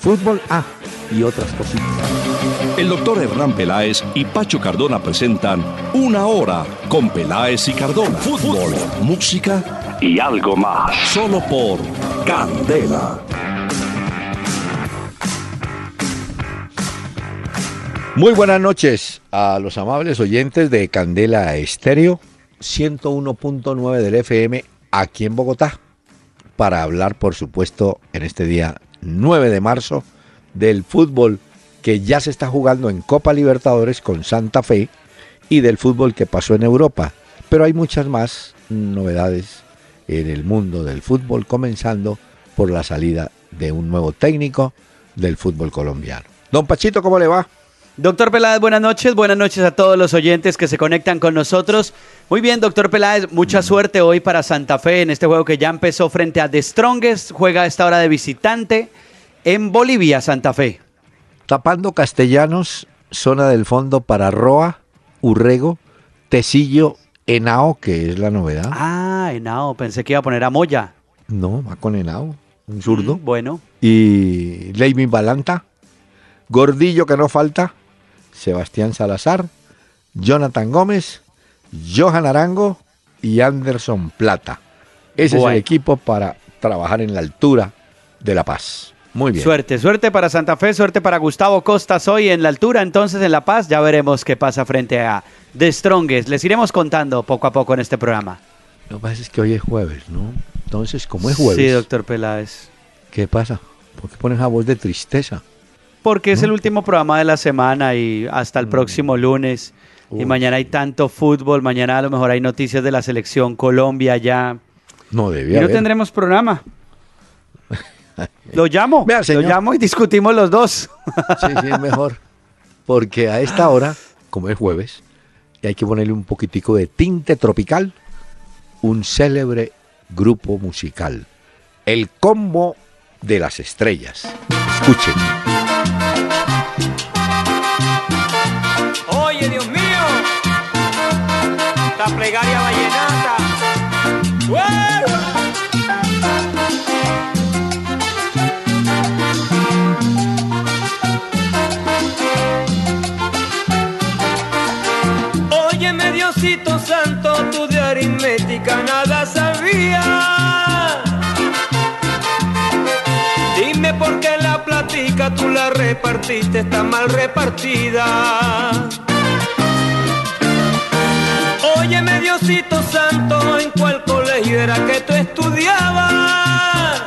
Fútbol A y otras cositas. El doctor Hernán Peláez y Pacho Cardona presentan Una Hora con Peláez y Cardona. Fútbol, música y algo más. Solo por Candela. Muy buenas noches a los amables oyentes de Candela Estéreo 101.9 del FM aquí en Bogotá para hablar por supuesto en este día 9 de marzo del fútbol que ya se está jugando en Copa Libertadores con Santa Fe y del fútbol que pasó en Europa. Pero hay muchas más novedades en el mundo del fútbol, comenzando por la salida de un nuevo técnico del fútbol colombiano. Don Pachito, ¿cómo le va? Doctor Peláez, buenas noches. Buenas noches a todos los oyentes que se conectan con nosotros. Muy bien, doctor Peláez, mucha suerte hoy para Santa Fe en este juego que ya empezó frente a The Strongest. Juega a esta hora de visitante en Bolivia, Santa Fe. Tapando Castellanos, zona del fondo para Roa, Urrego, Tecillo, Henao, que es la novedad. Ah, Henao, pensé que iba a poner a Moya. No, va con Henao, un zurdo. Mm, bueno. Y Leimin Balanta, Gordillo que no falta, Sebastián Salazar, Jonathan Gómez, Johan Arango y Anderson Plata. Ese es el equipo para trabajar en la altura de La Paz. Muy bien. Suerte, suerte para Santa Fe, suerte para Gustavo Costas hoy en la altura, entonces en La Paz. Ya veremos qué pasa frente a The Strongest. Les iremos contando poco a poco en este programa. Lo que pasa es que hoy es jueves, ¿no? Entonces, como es jueves, Sí, doctor Peláez. ¿qué pasa? ¿Por qué pones a voz de tristeza? Porque es el último programa de la semana y hasta el próximo lunes. Y Mm. Mañana hay tanto fútbol, mañana a lo mejor hay noticias de la selección Colombia ya. No Y debía no haber. tendremos programa. Lo llamo, Vea, lo llamo y discutimos los dos. Sí, sí, es mejor. Porque a esta hora, como es jueves, y hay que ponerle un poquitico de tinte tropical, un célebre grupo musical, el Combo de las Estrellas. Escuchen. Oye, Dios mío, la plegaria vallenata. Óyeme, Diosito Santo, tú de aritmética nada sabías. Dime por qué tú la repartiste, está mal repartida. Óyeme Diosito Santo, ¿en cuál colegio era que tú estudiabas?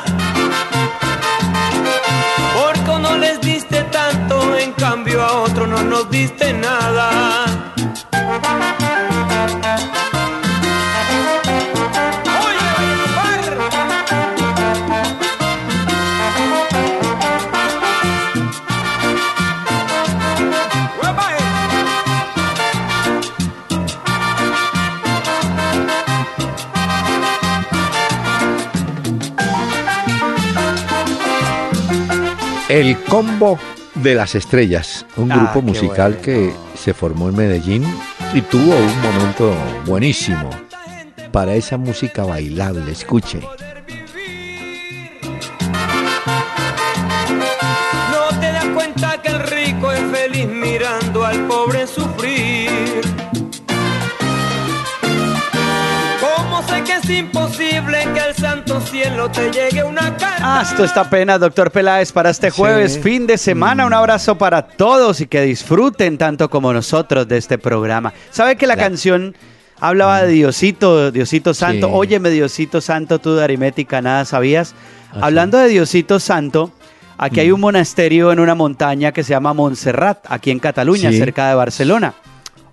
Porque no les diste tanto, en cambio a otro no nos diste nada. El Combo de las Estrellas, un Ah, grupo musical bueno. que se formó en Medellín y tuvo un momento buenísimo para esa música bailable. Escuche. No te das cuenta que el rico es feliz mirando al pobre sufrir. Imposible que al santo cielo te llegue una carta? Ah, esto está pena, doctor Peláez, para este jueves, Sí. fin de semana. Un abrazo para todos y que disfruten tanto como nosotros de este programa. ¿Sabe que la La- canción hablaba de Diosito, Diosito Santo? Sí. Óyeme, Diosito Santo, tú de aritmética, nada sabías. Ah, Hablando de Diosito Santo, aquí hay un monasterio en una montaña que se llama Montserrat, aquí en Cataluña, Sí. cerca de Barcelona.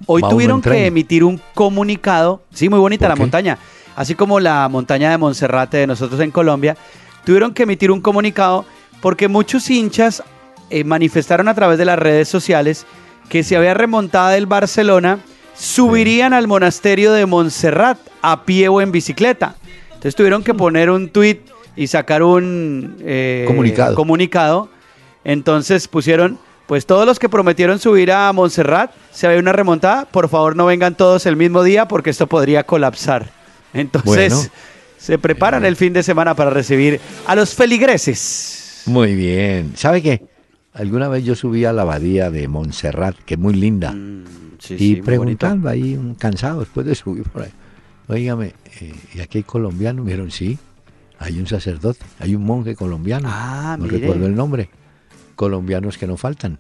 Hoy tuvieron que emitir un comunicado, sí, muy bonita ¿Por la qué? montaña, así como la montaña de Monserrate de nosotros en Colombia, tuvieron que emitir un comunicado porque muchos hinchas eh, manifestaron a través de las redes sociales que se había remontado del Barcelona subirían al monasterio de Montserrat a pie o en bicicleta. Entonces tuvieron que poner un tweet y sacar un eh, Comunicado. comunicado. Entonces pusieron, pues todos los que prometieron subir a Montserrat, se ve una remontada, por favor no vengan todos el mismo día porque esto podría colapsar. Entonces Bueno. se preparan el fin de semana para recibir a los feligreses. Muy bien. ¿Sabe qué? Alguna vez yo subí a la abadía de Montserrat, que es muy linda, Mm, sí, y sí, preguntando ahí, un cansado después de subir por ahí, oígame, eh, ¿y aquí hay colombianos? Me dijeron, sí, hay un sacerdote, hay un monje colombiano, Ah, no mire. recuerdo el nombre, colombianos que no faltan.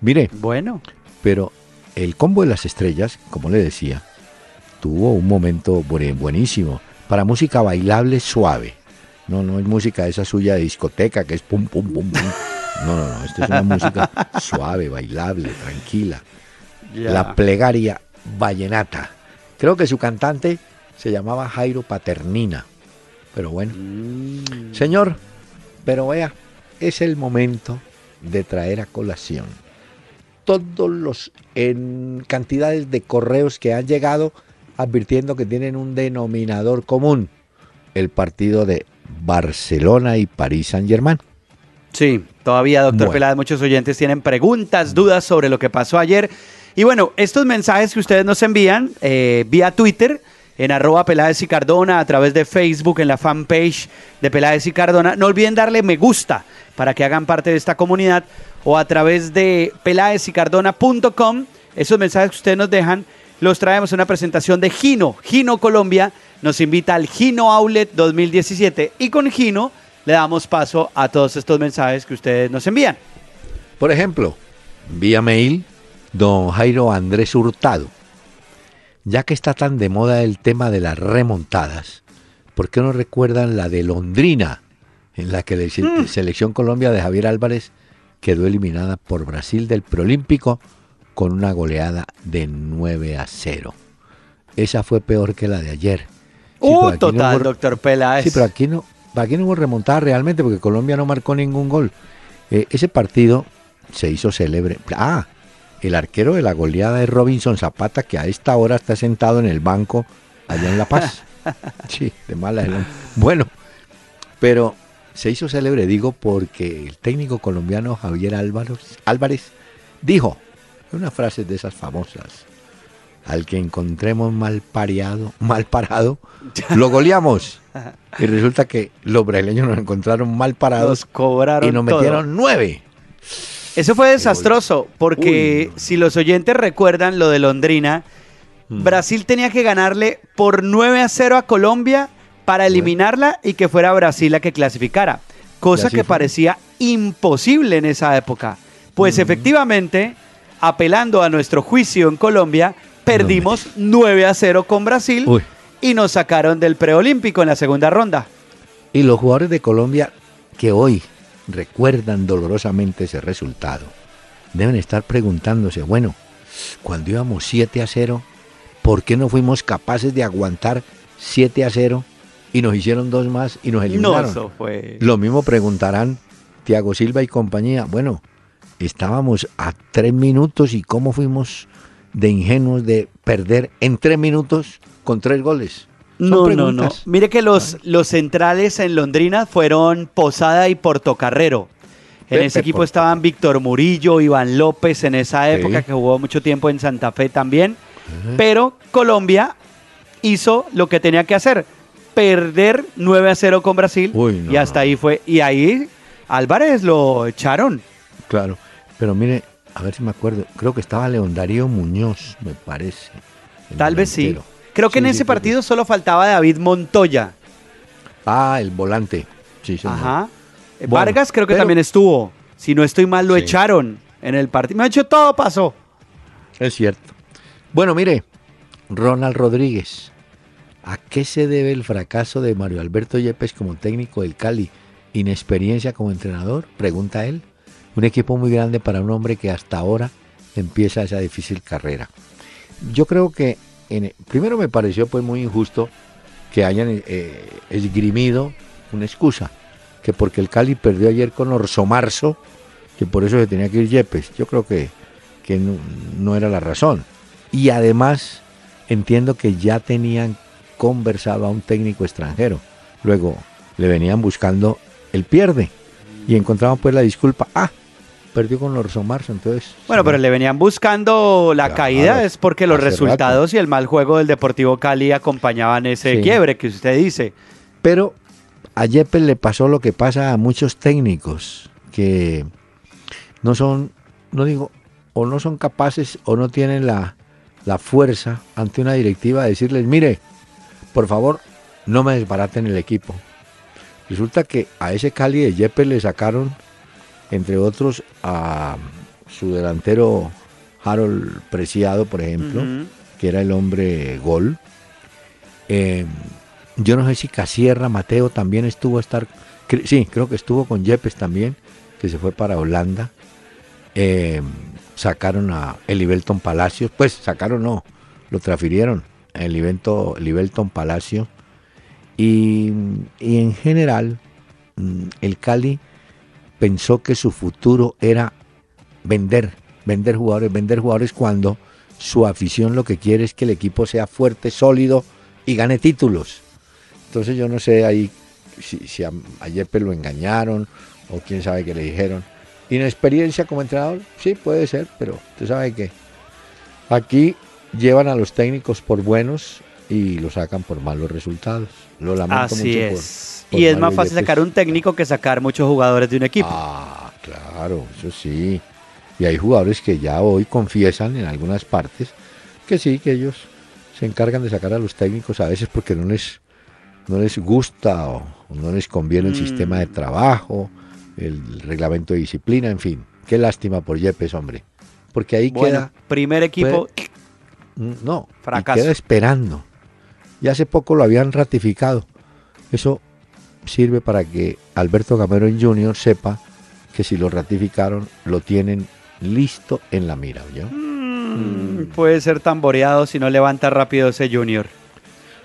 Mire. Bueno, pero el combo de las estrellas, como le decía, tuvo un momento buen- buenísimo para música bailable suave. No, no es música esa suya de discoteca que es pum, pum, pum, pum. No, no, no, esto es una música suave, bailable, tranquila. La plegaria vallenata. Creo que su cantante se llamaba Jairo Paternina. Pero bueno, Mm, Señor, pero vea, es el momento de traer a colación todos los en cantidades de correos que han llegado advirtiendo que tienen un denominador común, el partido de Barcelona y París Saint-Germain. Sí, todavía, doctor Bueno. Peláez, muchos oyentes tienen preguntas, dudas sobre lo que pasó ayer. Y bueno, estos mensajes que ustedes nos envían eh, vía Twitter, en arroba Peláez y Cardona, a través de Facebook, en la fanpage de Peláez y Cardona, no olviden darle me gusta para que hagan parte de esta comunidad o a través de peláezycardona.com. Esos mensajes que ustedes nos dejan los traemos en una presentación de Gino. Gino Colombia nos invita al Gino Outlet 2017 y con Gino le damos paso a todos estos mensajes que ustedes nos envían. Por ejemplo, vía mail, don Jairo Andrés Hurtado. Ya que está tan de moda el tema de las remontadas, ¿por qué no recuerdan la de Londrina, en la que la se- selección Colombia de Javier Álvarez quedó eliminada por Brasil del preolímpico con una goleada de 9 a 0? Esa fue peor que la de ayer. Sí, uh, no total, hubo- doctor Peláez. Sí, pero aquí no, aquí no hubo remontada realmente porque Colombia no marcó ningún gol. Eh, ese partido se hizo célebre. Ah, el arquero de la goleada es Robinson Zapata, que a esta hora está sentado en el banco allá en La Paz. Sí, de mala. Bueno, pero se hizo célebre, digo, porque el técnico colombiano Javier Álvarez, Álvarez dijo una frase de esas famosas. Al que encontremos mal pareado, mal parado, lo goleamos. Y resulta que los brasileños nos encontraron mal nos parados cobraron y nos todo. metieron nueve. Eso fue desastroso, porque Uy, si los oyentes recuerdan lo de Londrina, Mm. Brasil tenía que ganarle por 9 a 0 a Colombia para eliminarla y que fuera Brasil la que clasificara. Cosa que fue. parecía imposible en esa época. Pues efectivamente, apelando a nuestro juicio en Colombia, perdimos 9 a 0 con Brasil Uy. y nos sacaron del preolímpico en la segunda ronda. Y los jugadores de Colombia que hoy recuerdan dolorosamente ese resultado, deben estar preguntándose, bueno, cuando íbamos 7 a 0, ¿por qué no fuimos capaces de aguantar 7 a 0 y nos hicieron dos más y nos No, eliminaron? eso fue... Lo mismo preguntarán Tiago Silva y compañía. Bueno, estábamos a tres minutos y cómo fuimos de ingenuos de perder en tres minutos con tres goles. Son No, no, no. Mire que los, los centrales en Londrina fueron Posada y Portocarrero. En Pepe ese equipo estaban Víctor Murillo, Iván López en esa Sí. época que jugó mucho tiempo en Santa Fe también. Pero Colombia hizo lo que tenía que hacer, perder 9 a 0 con Brasil Uy, no, y hasta no. ahí fue. Y ahí Álvarez lo echaron. Claro, pero mire, a ver si me acuerdo, creo que estaba León Darío Muñoz, me parece. Tal vez sí. Creo que en ese sí, partido solo faltaba David Montoya. Ah, el volante. Sí, señor. Ajá. Eh, Bueno, Vargas creo que pero- también estuvo. Si no estoy mal, lo echaron en el partido. Me ha hecho todo pasó. Es cierto. Bueno, mire, Ronald Rodríguez. ¿A qué se debe el fracaso de Mario Alberto Yepes como técnico del Cali? ¿Inexperiencia como entrenador? Pregunta él. Un equipo muy grande para un hombre que hasta ahora empieza esa difícil carrera. Yo creo que, primero me pareció pues muy injusto que hayan eh, esgrimido una excusa, que porque el Cali perdió ayer con Orso Marzo, que por eso se tenía que ir Yepes. Yo creo que, que no, no era la razón. Y además, entiendo que ya tenían conversado a un técnico extranjero. Luego le venían buscando el pierde y encontraban pues la disculpa. Ah, perdió con Orson Marzo, entonces. Bueno, pero le venían buscando la Claro, caída, es porque los resultados y el mal juego del Deportivo Cali acompañaban ese Sí. quiebre que usted dice. Pero a Yepes le pasó lo que pasa a muchos técnicos que no son, no digo, o no son capaces o no tienen la, la fuerza ante una directiva de decirles, mire, por favor, no me desbaraten el equipo. Resulta que a ese Cali de Yepes le sacaron, entre otros, a su delantero Harold Preciado, por ejemplo, que era el hombre gol. Eh, yo no sé si Casierra Mateo también estuvo a estar. cre- Sí, creo que estuvo con Yepes también, que se fue para Holanda. Eh, sacaron a Elivelton Palacios. Pues sacaron, no, lo transfirieron a Elivelton, Elivelton Palacio. Y, y en general, mm, el Cali pensó que su futuro era vender, vender jugadores, vender jugadores cuando su afición lo que quiere es que el equipo sea fuerte, sólido y gane títulos. Entonces yo no sé ahí si, si a, a lo engañaron o quién sabe qué le dijeron. Inexperiencia como entrenador, sí puede ser, pero usted sabe que aquí llevan a los técnicos por buenos y lo sacan por malos resultados. Lo lamento Así mucho es. por y es más fácil sacar un técnico que sacar muchos jugadores de un equipo. Ah, claro, eso sí. Y hay jugadores que ya hoy confiesan en algunas partes que sí, que ellos se encargan de sacar a los técnicos a veces porque no les, no les gusta o no les conviene el Mm. sistema de trabajo, el reglamento de disciplina, en fin. Qué lástima por Yepes, hombre. Porque ahí bueno, queda, primer equipo. no, y Fracaso. queda esperando. Y hace poco lo habían ratificado. Eso sirve para que Alberto Cameron Jr. sepa que si lo ratificaron, lo tienen listo en la mira, ¿oyó? mm, puede ser tamboreado si no levanta rápido ese Junior.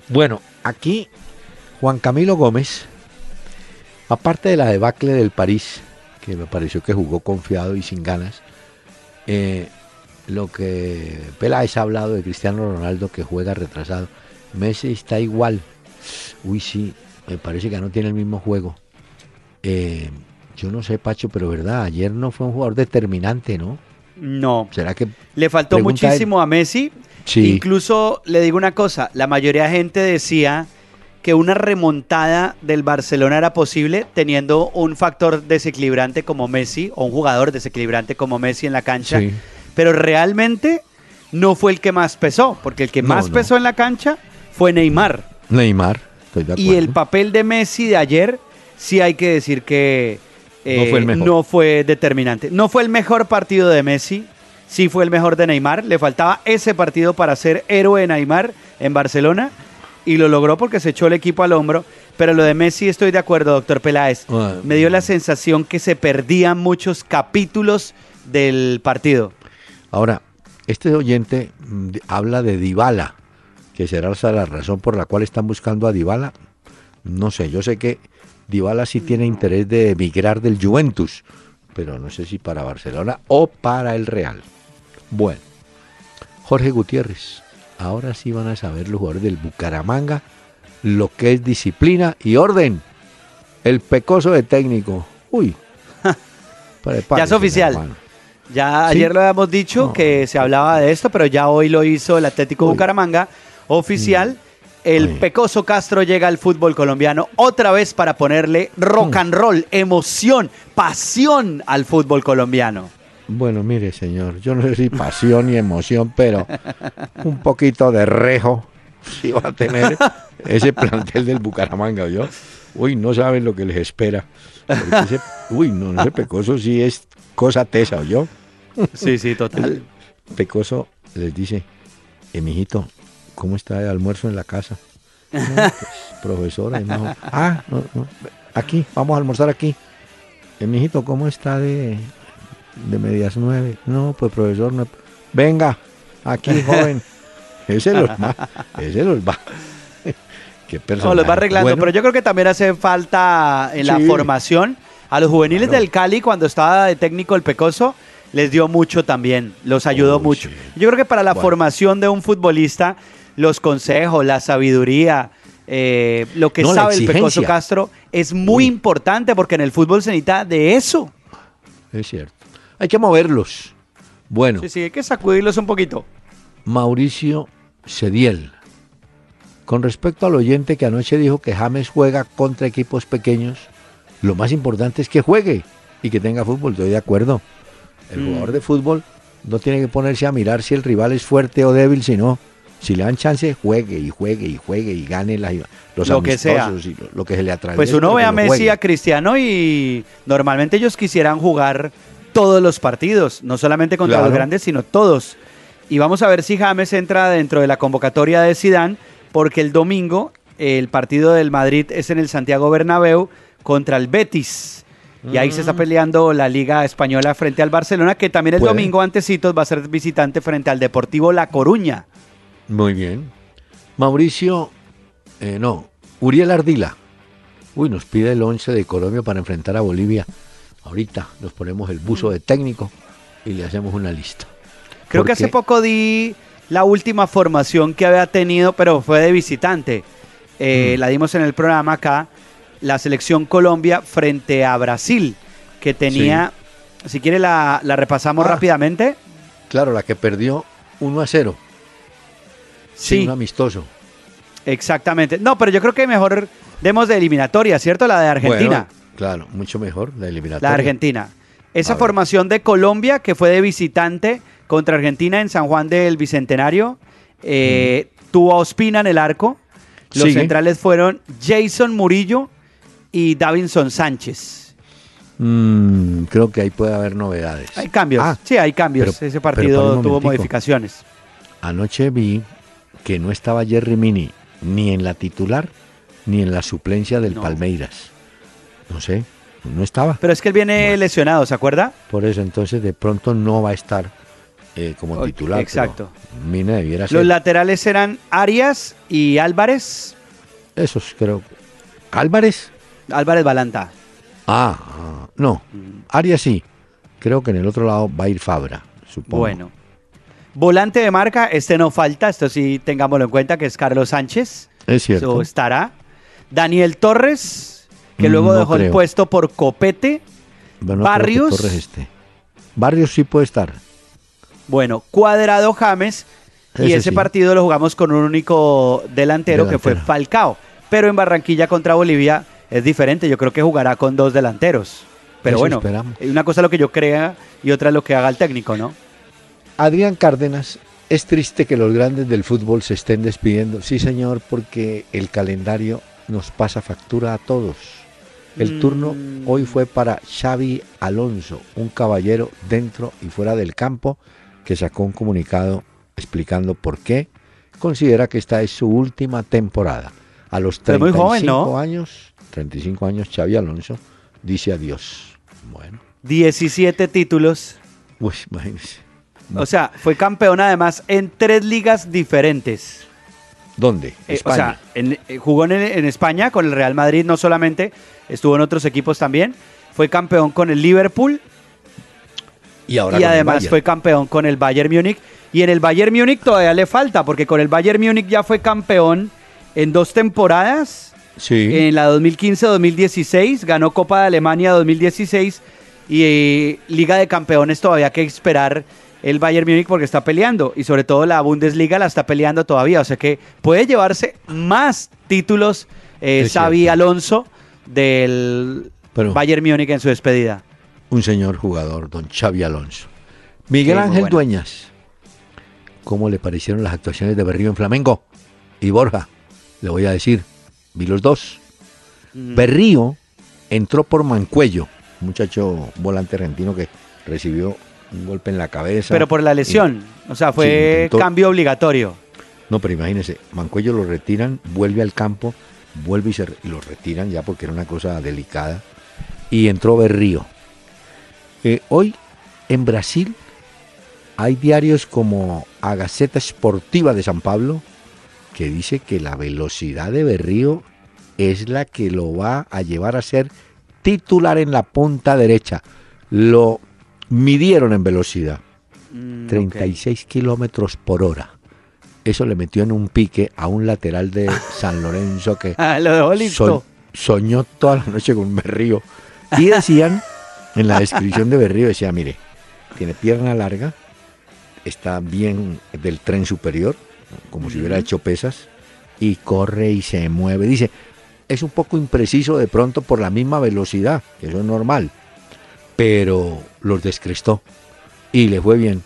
Bueno, aquí Juan Camilo Gómez, aparte de la debacle del París, que me pareció que jugó confiado y sin ganas, eh, lo que Peláez ha hablado de Cristiano Ronaldo que juega retrasado, Messi está igual. Uy, sí, me parece que no tiene el mismo juego. Eh, yo no sé, Pacho, pero verdad, ayer no fue un jugador determinante, ¿no? No. ¿Será que Le faltó muchísimo a Messi. Sí. Incluso le digo una cosa, la mayoría de gente decía que una remontada del Barcelona era posible teniendo un factor desequilibrante como Messi o un jugador desequilibrante como Messi en la cancha, Sí. pero realmente no fue el que más pesó, porque el que No, más no. pesó en la cancha fue Neymar. Neymar? Estoy de Y acuerdo. el papel de Messi de ayer, sí hay que decir que eh, No fue el mejor. no fue determinante. No fue el mejor partido de Messi, sí fue el mejor de Neymar. Le faltaba ese partido para ser héroe de Neymar en Barcelona y lo logró porque se echó el equipo al hombro. Pero lo de Messi estoy de acuerdo, doctor Peláez. Ah, Me dio la sensación que se perdían muchos capítulos del partido. Ahora, este oyente mm, habla de Dybala, que será esa la razón por la cual están buscando a Dybala. No sé, yo sé que Dybala sí tiene interés de emigrar del Juventus, pero no sé si para Barcelona o para el Real. Bueno, Jorge Gutiérrez, ahora sí van a saber los jugadores del Bucaramanga lo que es disciplina y orden. El pecoso de técnico. Uy. Ya es oficial. hermano. Ya ¿Sí? ayer lo habíamos dicho No. que se hablaba de esto, pero ya hoy lo hizo el Atlético Uy. Bucaramanga oficial. El Ay. Pecoso Castro llega al fútbol colombiano otra vez para ponerle rock Mm. and roll, emoción, pasión al fútbol colombiano. Bueno, mire, señor, yo no sé si pasión y emoción, pero un poquito de rejo sí va a tener ese plantel del Bucaramanga, ¿yo? Uy, no saben lo que les espera. Ese- uy, no, ese pecoso sí es cosa tesa, yo. Sí, sí, total. Pecoso les dice, eh, mijito, ¿cómo está el almuerzo en la casa? "No, pues, profesora, no. Ah, no, no, aquí, vamos a almorzar aquí. Eh, mijito, ¿cómo está de, de medias nueve? No, pues profesor, no. Venga, aquí, joven. Ese los va, ese los va. Qué No, personaje. los va arreglando, Bueno, pero yo creo que también hace falta en la formación a los juveniles Claro. del Cali cuando estaba de técnico el Pecoso. Les dio mucho también, los ayudó Uy, mucho. sí. Yo creo que para la Bueno. formación de un futbolista los consejos, la sabiduría, eh, lo que No, sabe el Pecoso. Castro es muy Uy. importante porque en el fútbol se necesita de eso. Es cierto. Hay que moverlos. Bueno, Sí, sí, hay que sacudirlos un poquito. Mauricio Cediel. Con respecto al oyente que anoche dijo que James juega contra equipos pequeños, lo más importante es que juegue y que tenga fútbol. Estoy de acuerdo. El Mm. jugador de fútbol no tiene que ponerse a mirar si el rival es fuerte o débil, sino si le dan chance, juegue y juegue y juegue y gane la- los Lo que sea. y lo, lo que se le atraviese. Pues uno ve a Messi, a Cristiano y normalmente ellos quisieran jugar todos los partidos, no solamente contra Claro. los grandes, sino todos. Y vamos a ver si James entra dentro de la convocatoria de Sidán, porque el domingo el partido del Madrid es en el Santiago Bernabéu contra el Betis. Y ahí se está peleando la Liga Española frente al Barcelona, que también el Puede. domingo antecitos va a ser visitante frente al Deportivo La Coruña. Muy bien. Mauricio, eh, no, Uriel Ardila. Uy, nos pide el 11 de Colombia para enfrentar a Bolivia. Ahorita nos ponemos el buzo de técnico y le hacemos una lista. Creo que hace poco di la última formación que había tenido, pero fue de visitante. Eh, Mm. La dimos en el programa acá, la selección Colombia frente a Brasil, que tenía, si quiere la, la repasamos Ah. rápidamente. Claro, la que perdió 1 a 0. Sí, un amistoso. exactamente. No, pero yo creo que mejor demos de eliminatoria, ¿cierto? La de Argentina. Bueno, claro, mucho mejor la eliminatoria. La de Argentina. Esa A ver. formación de Colombia, que fue de visitante contra Argentina en San Juan del Bicentenario, eh, tuvo a Ospina en el arco. Los Sigue. centrales fueron Jason Murillo y Davinson Sánchez. Mm, creo que ahí puede haber novedades. Hay cambios. Ah, sí, hay cambios. pero- Ese partido tuvo modificaciones. Anoche vi que no estaba Jerry Mini ni en la titular ni en la suplencia del No. Palmeiras. No sé, no estaba. Pero es que él viene lesionado, ¿se acuerda? Por eso entonces de pronto no va a estar eh, como titular. exacto. Mina debiera ser. Los laterales eran Arias y Álvarez. Esos creo. Álvarez. Álvarez Balanta. Ah, ah, no. Mm. Arias sí. Creo que en el otro lado va a ir Fabra, supongo. Bueno. Volante de marca, este no falta, esto sí tengámoslo en cuenta, que es Carlos Sánchez. Es cierto. Eso estará. Daniel Torres, que Mm, luego no dejó el puesto por Copete. Bueno, Barrios. Esté. Barrios sí puede estar. Bueno, Cuadrado James. y Ese sí. partido lo jugamos con un único delantero, que fue. Falcao. Pero en Barranquilla contra Bolivia es diferente. Yo creo que jugará con dos delanteros. Pero Eso bueno, esperamos. una cosa es lo que yo crea y otra es lo que haga el técnico, ¿no? Adrián Cárdenas, es triste que los grandes del fútbol se estén despidiendo. Sí, señor, porque el calendario nos pasa factura a todos. El Mm. turno hoy fue para Xavi Alonso, un caballero dentro y fuera del campo que sacó un comunicado explicando por qué considera que esta es su última temporada. A los Pero 35 muy joven, ¿no? años, 35 años, Xavi Alonso dice adiós. Bueno, 17 títulos. uy, imagínese. O sea, fue campeón además en tres ligas diferentes. ¿Dónde? Eh, España. o sea, en- eh, jugó en, en España con el Real Madrid, no solamente, estuvo en otros equipos también. Fue campeón con el Liverpool y ahora y además fue campeón con el Bayern Múnich. Y en el Bayern Múnich todavía le falta, porque con el Bayern Múnich ya fue campeón en dos temporadas. Sí. En la 2015-2016, ganó Copa de Alemania 2016 y eh, Liga de Campeones todavía hay que esperar el Bayern Múnich porque está peleando y sobre todo la Bundesliga la está peleando todavía, o sea que puede llevarse más títulos eh, Xavi. Alonso del Pero- Bayern Múnich en su despedida. un señor jugador, don Xavi Alonso. Miguel Sí, Ángel bueno. Dueñas, ¿cómo le parecieron las actuaciones de Berrío en Flamengo? Y Borja, le voy a decir, vi los dos. Mm. Berrío entró por Mancuello, muchacho volante argentino que recibió un golpe en la cabeza. Pero por la lesión, o sea, Sí, fue intentó- cambio obligatorio. No, pero imagínese, Mancuello lo retiran, vuelve al campo, vuelve y, se, y lo retiran ya porque era una cosa delicada. Y entró Berrío. Eh, hoy en Brasil hay diarios como A Gaceta Esportiva de San Pablo que dice que la velocidad de Berrío es la que lo va a llevar a ser titular en la punta derecha. Lo midieron en velocidad. Mm, ok. 36 kilómetros por hora. eso le metió en un pique a un lateral de San Lorenzo que Ah, lo dejó listo. so- soñó toda la noche con Berrío. Y decían, en la descripción de Berrío, decía, mire, tiene pierna larga, está bien del tren superior, como si hubiera hecho pesas, y corre y se mueve. Dice, es un poco impreciso de pronto por la misma velocidad, que eso es normal, pero los descrestó y le fue bien.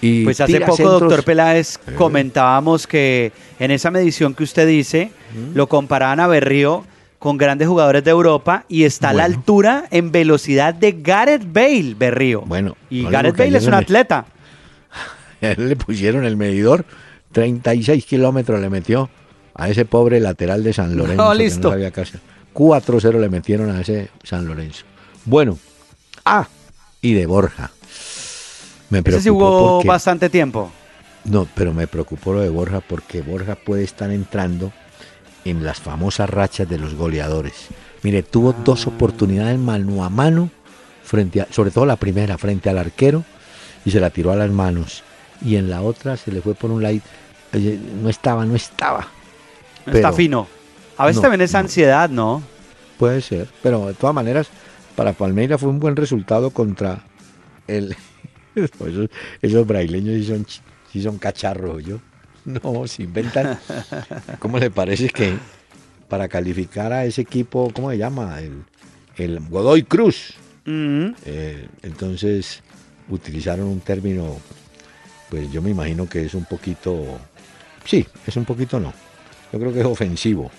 Y Pues hace poco, centros- doctor Peláez, comentábamos que en esa medición que usted dice, lo comparaban a Berrío con grandes jugadores de Europa y está a la altura en velocidad de Gareth Bale, Berrío. Bueno, y no Gareth Bale es un le- atleta. A él le pusieron el medidor, 36 kilómetros le metió a ese pobre lateral de San Lorenzo. que listo. no sabía qué hacer. 4-0 le metieron a ese San Lorenzo. Bueno, ah, y de Borja. Me Ese preocupó sí jugó porque- bastante tiempo. No, pero me preocupó lo de Borja porque Borja puede estar entrando en las famosas rachas de los goleadores. Mire, tuvo dos oportunidades mano a mano, frente a, sobre todo la primera, frente al arquero, y se la tiró a las manos. Y en la otra se le fue por un. Oye, No estaba, no estaba. No está fino. A veces no, también es no. ansiedad, ¿no? Puede ser, pero de todas maneras, para Palmeira fue un buen resultado contra el. esos, esos brasileños sí son, sí son cacharros, yo. No, se inventan. ¿Cómo le parece que para calificar a ese equipo, ¿cómo se llama? El, el Godoy Cruz. Mm. Eh, entonces utilizaron un término, pues yo me imagino que es un poquito, sí, es un poquito no, yo creo que es ofensivo.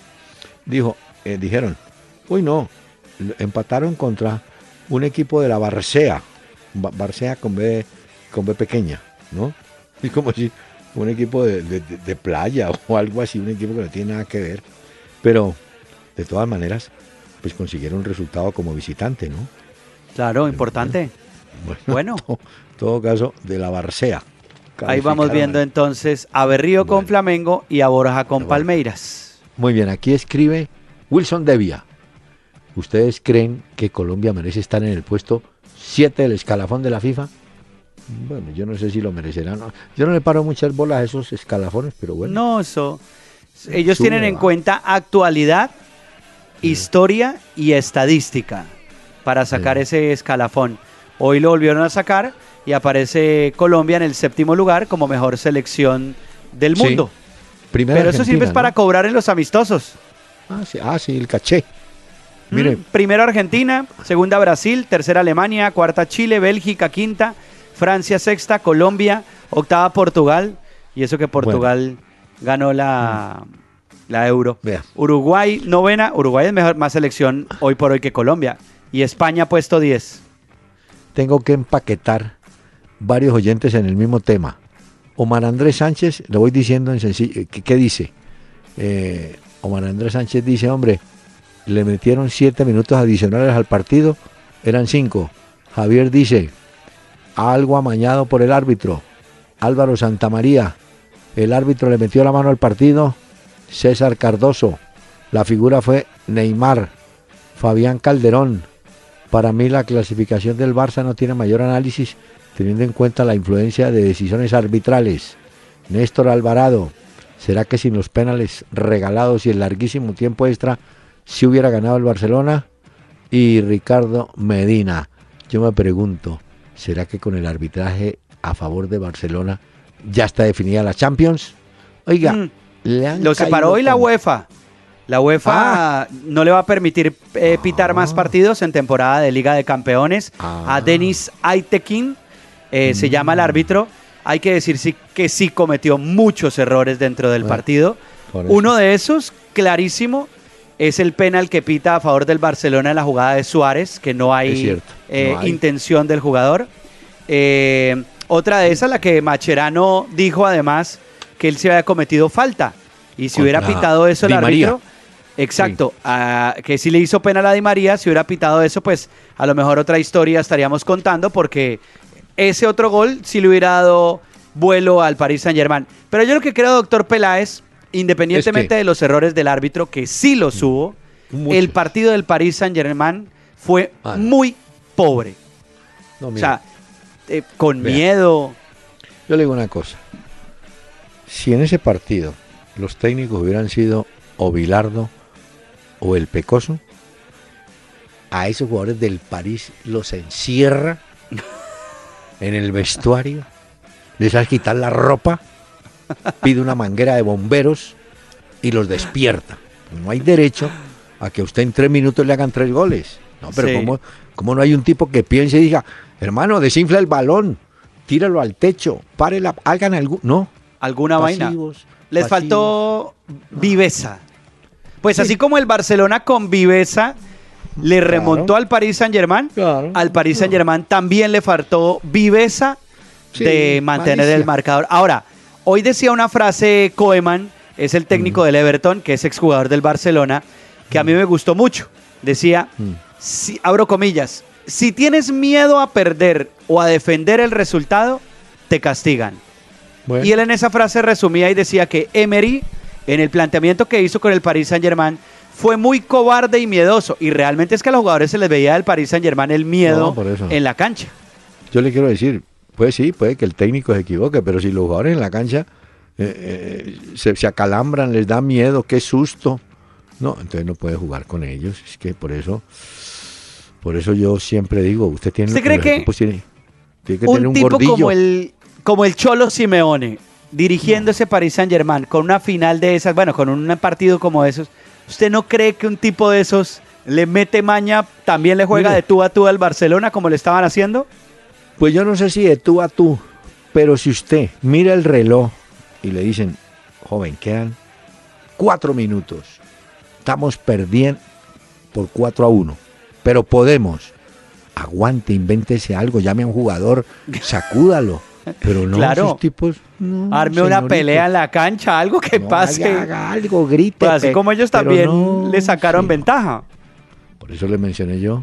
Dijo, eh, dijeron, uy no, empataron contra un equipo de la Barcea, Ba- Barcea con B, con B pequeña, ¿no? Y como si un equipo de, de- de- de playa o algo así, un equipo que no tiene nada que ver. Pero, de todas maneras, pues consiguieron un resultado como visitante, ¿no? Claro, importante. Bueno. to- todo caso, de la Barcea. Ahí vamos viendo entonces a Berrío con. Flamengo y a Borja con. Palmeiras. Muy bien, aquí escribe Wilson Devia. ¿Ustedes creen que Colombia merece estar en el puesto 7 del escalafón de la FIFA? Bueno, yo no sé si lo merecerá. ¿no? Yo no le paro muchas bolas a esos escalafones, pero bueno. No, eso. Ellos tienen en cuenta actualidad, historia y estadística para sacar Sí. ese escalafón. Hoy lo volvieron a sacar y aparece Colombia en el séptimo lugar como mejor selección del Sí. mundo. Primera Pero eso sirve para cobrar en los amistosos. Ah sí, ah, sí, el caché. Mire, Mm, Primero Argentina, segunda Brasil, tercera Alemania, cuarta Chile, Bélgica, quinta, Francia sexta, Colombia, octava Portugal, y eso que Portugal ganó la, la Euro. Uruguay novena, Uruguay es mejor, más selección hoy por hoy que Colombia. Y España puesto 10. tengo que empaquetar varios oyentes en el mismo tema. Omar Andrés Sánchez, le voy diciendo en sencillo, ¿qué, qué dice? Eh, Omar Andrés Sánchez dice, hombre, le metieron siete minutos adicionales al partido, eran cinco. Javier dice, algo amañado por el árbitro. Álvaro Santamaría, el árbitro le metió la mano al partido. César Cardoso, la figura fue Neymar. Fabián Calderón, para mí la clasificación del Barça no tiene mayor análisis teniendo en cuenta la influencia de decisiones arbitrales. Néstor Alvarado, ¿será que sin los penales regalados y el larguísimo tiempo extra si hubiera ganado el Barcelona? Y Ricardo Medina, yo me pregunto, ¿será que con el arbitraje a favor de Barcelona ya está definida la Champions? Oiga, Mm. le han Lo separó hoy la UEFA. La UEFA no le va a permitir eh, pitar más partidos en temporada de Liga de Campeones. Ah. A Denis Aitekin, eh, se llama el árbitro. Hay que decir sí, que sí cometió muchos errores dentro del Bueno, partido. Uno de esos, clarísimo, es el penal que pita a favor del Barcelona en la jugada de Suárez, que no hay, cierto, eh, no hay. intención del jugador. Eh, otra de esas, la que Macherano dijo además que él se había cometido falta. Y si hubiera pitado eso el Di María. árbitro, exacto, que si le hizo penal a Di María, si hubiera pitado eso, pues a lo mejor otra historia estaríamos contando, porque ese otro gol sí le hubiera dado vuelo al Paris Saint Germain. Pero yo lo que creo, doctor Peláez, independientemente Es que- de los errores del árbitro, que sí los hubo, Muchos. el partido del Paris Saint Germain fue Ah, muy pobre. No, O sea, eh, con miedo. Yo le digo una cosa. Si en ese partido los técnicos hubieran sido o Bilardo o el Pecoso, a esos jugadores del París los encierra en el vestuario, les hace quitar la ropa, pide una manguera de bomberos y los despierta. No hay derecho a que usted en tres minutos le hagan tres goles. No, pero Sí. ¿cómo, cómo no hay un tipo que piense y diga, hermano, desinfla el balón, tíralo al techo, párela, hagan algo. No. alguna vaina. Les pasivos. faltó viveza. Pues Sí. así como el Barcelona con viveza le Claro. remontó al Paris Saint Germain, Claro. al Paris Saint Germain también le faltó viveza Sí, de mantener malicia. el marcador. Ahora, hoy decía una frase Koeman, es el técnico del Everton, que es exjugador del Barcelona, que a mí me gustó mucho. Decía, Mm. si, abro comillas, si tienes miedo a perder o a defender el resultado, te castigan. Bueno, Y él en esa frase resumía y decía que Emery, en el planteamiento que hizo con el Paris Saint Germain, fue muy cobarde y miedoso. Y realmente es que a los jugadores se les veía del Paris Saint Germain el miedo No, en la cancha. yo le quiero decir, pues sí, puede que el técnico se equivoque, pero si los jugadores en la cancha eh, eh, se, se acalambran, les da miedo, qué susto. No, entonces no puede jugar con ellos. Es que por eso, por eso yo siempre digo, usted tiene ¿Usted lo cree que tiene que tener Un un tipo gordillo. como el, como el Cholo Simeone, dirigiendo ese Paris Saint Germain, con una final de esas, bueno, con un partido como esos, ¿usted no cree que un tipo de esos le mete maña, también le juega Mire. de tú a tú al Barcelona como le estaban haciendo? Pues yo no sé si de tú a tú, pero si usted mira el reloj y le dicen, joven, quedan cuatro minutos, estamos perdiendo por 4 a 1, pero podemos. Aguante, invéntese algo, llame a un jugador, sacúdalo. Pero no, Claro. esos tipos. no, Arme una pelea en la cancha, algo que No, pase. haga- haga algo, grite. Pues así como ellos también no, le sacaron sí. ventaja. Por eso le mencioné yo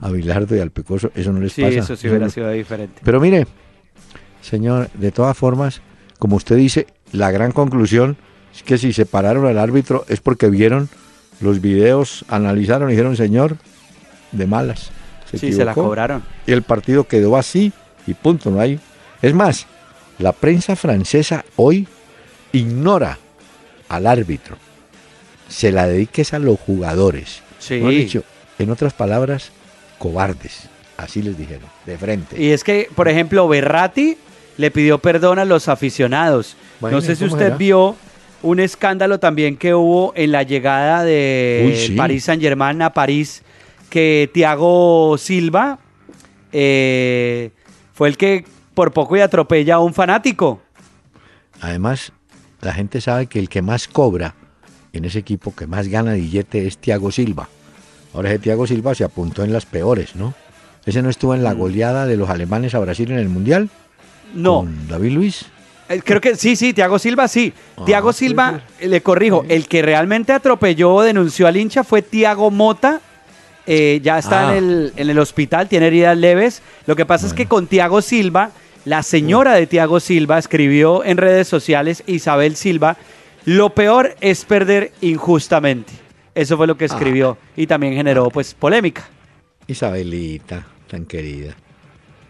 a Bilardo y al Pecoso, eso no les Sí, pasa. eso sí hubiera sido diferente. Pero mire, señor, de todas formas, como usted dice, la gran conclusión es que si separaron al árbitro es porque vieron los videos, analizaron y dijeron, señor, de malas. Se Sí, se la equivocó". cobraron. Y el partido quedó así y punto, no hay. Es más, la prensa francesa hoy ignora al árbitro. Se la dediques a los jugadores. Sí. Mejor dicho, en otras palabras, cobardes. Así les dijeron, de frente. Y es que, por ejemplo, Berratti le pidió perdón a los aficionados. no sé si ¿cómo usted vio un escándalo también que hubo en la llegada de Uy, sí. París Saint Germain a París, que Thiago Silva eh, fue el que por poco y atropella a un fanático. Además, la gente sabe que el que más cobra en ese equipo, que más gana billete, es Thiago Silva. Ahora ese Thiago Silva se apuntó en las peores, ¿no? Ese no estuvo en la goleada de los alemanes a Brasil en el Mundial. Mm. No, Con David Luis. Eh, Creo que sí, sí, Thiago Silva sí. Ah, puede Silva, eh, le corrijo, el que realmente atropelló o denunció al hincha fue Thiago Mota. Eh, ya está Ah. en, el, en el hospital, tiene heridas leves. Lo que pasa es que con Thiago Silva, la señora de Thiago Silva escribió en redes sociales, Isabel Silva, lo peor es perder injustamente. Eso fue lo que escribió y también generó pues polémica. Isabelita, tan querida.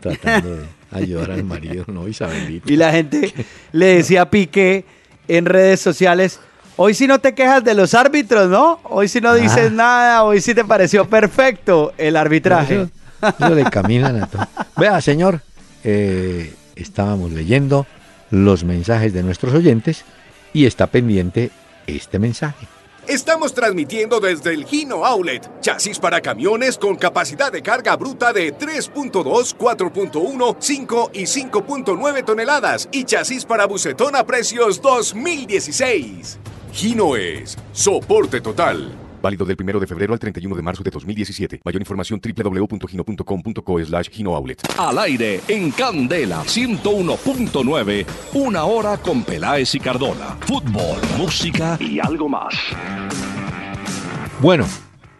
Tratando de ayudar al marido, no, Isabelita. Y la gente le decía a Piqué en redes sociales, hoy sí no te quejas de los árbitros, ¿no? Hoy sí no dices Ah. nada, hoy sí te pareció perfecto el arbitraje. Eso, eso le caminan a todo. Vea, señor, eh, estábamos leyendo los mensajes de nuestros oyentes y está pendiente este mensaje. Estamos transmitiendo desde el Gino Outlet, chasis para camiones con capacidad de carga bruta de 3.2, 4.1, 5 y 5.9 toneladas y chasis para bucetón a precios 2016. Gino es soporte total. Válido del 1 de febrero al 31 de marzo de 2017. Mayor información www.gino.com.co slash Gino Outlet. Al aire en Candela 101.9, una hora con Peláez y Cardona. Fútbol, música y algo más. Bueno,